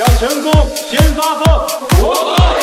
想成功先发疯，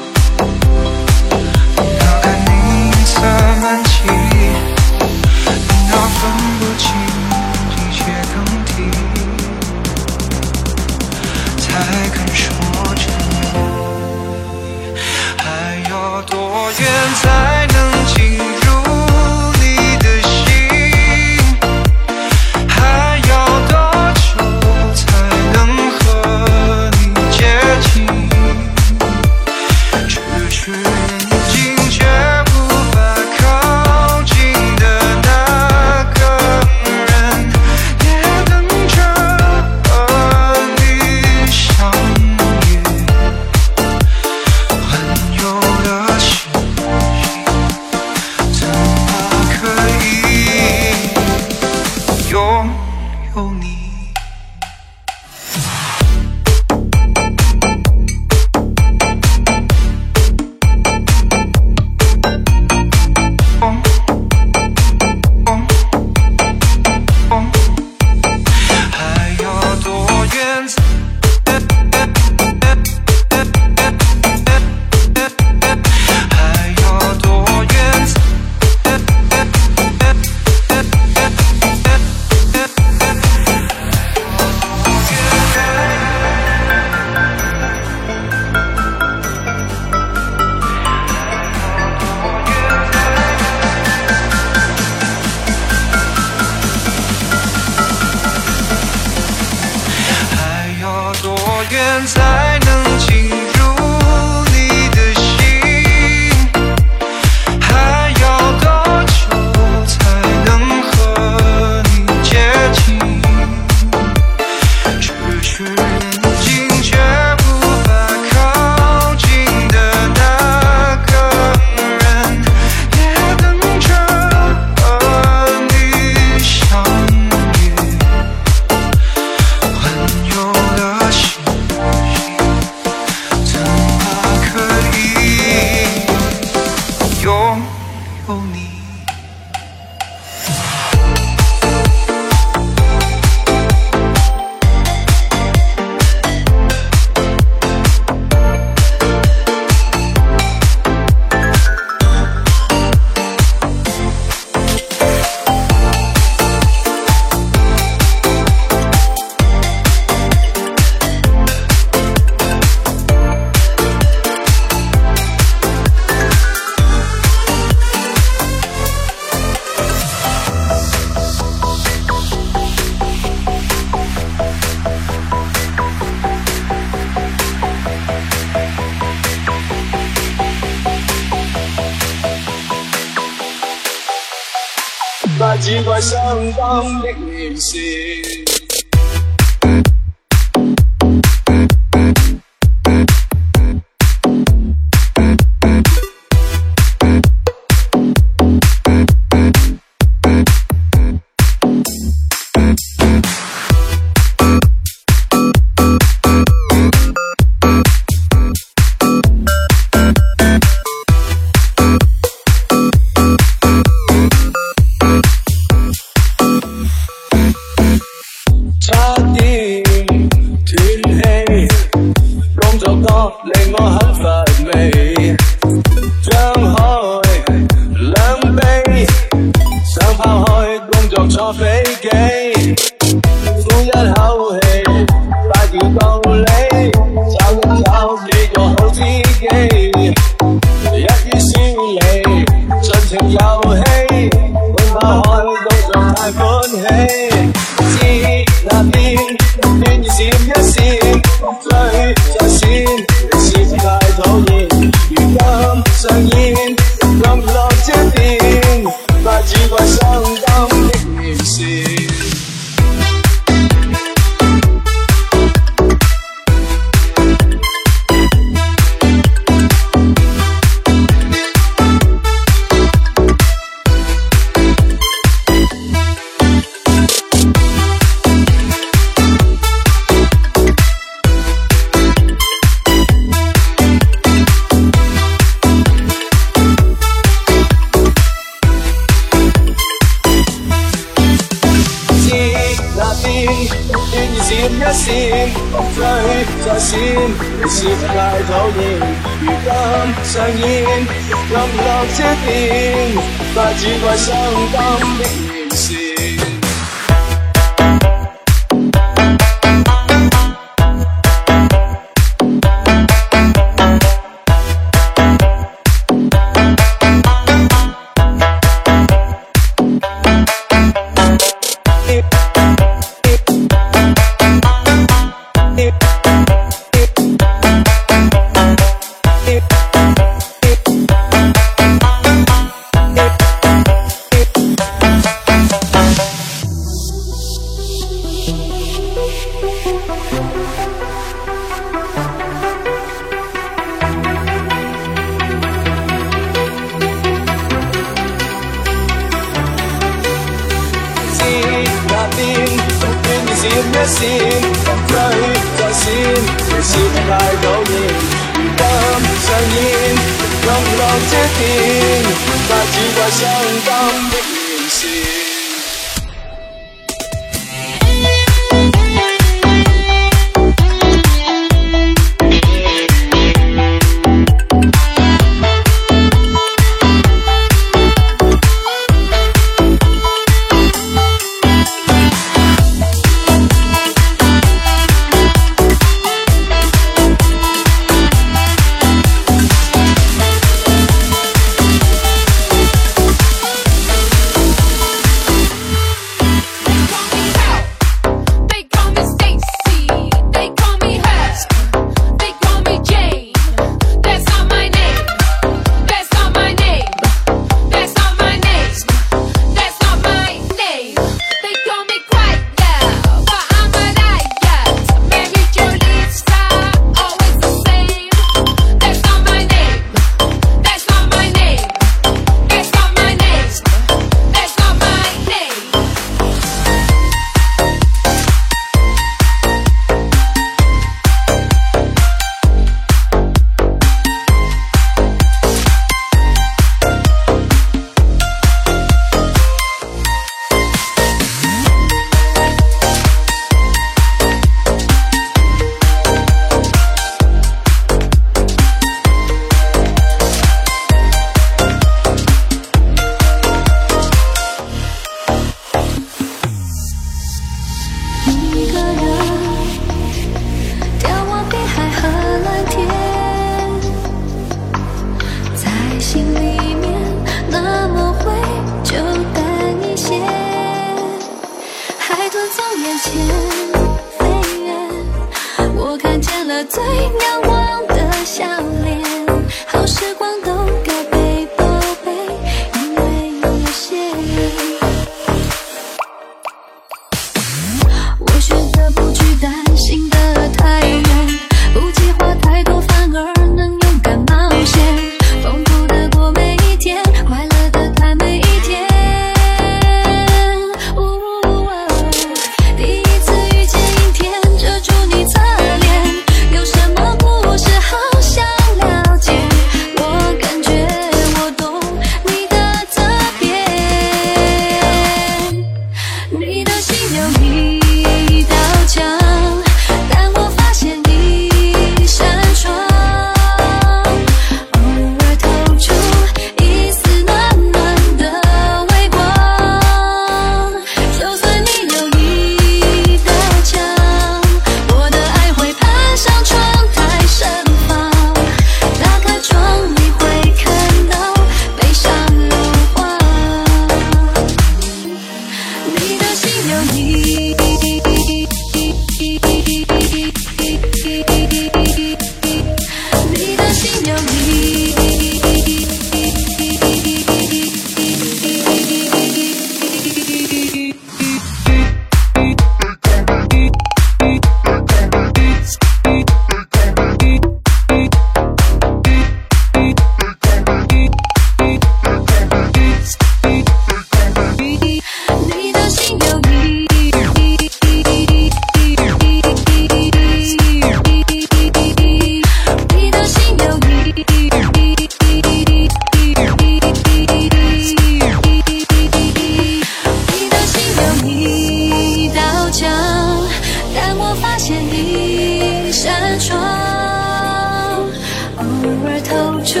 出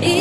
一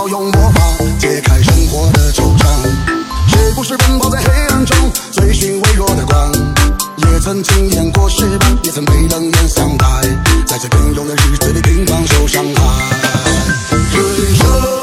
要用魔法解开生活的惆怅。是不是奔跑在黑暗中追寻微弱的光？也曾经艳过失败，也曾被冷眼相待，在这平庸的日子里，平凡受伤害。人生。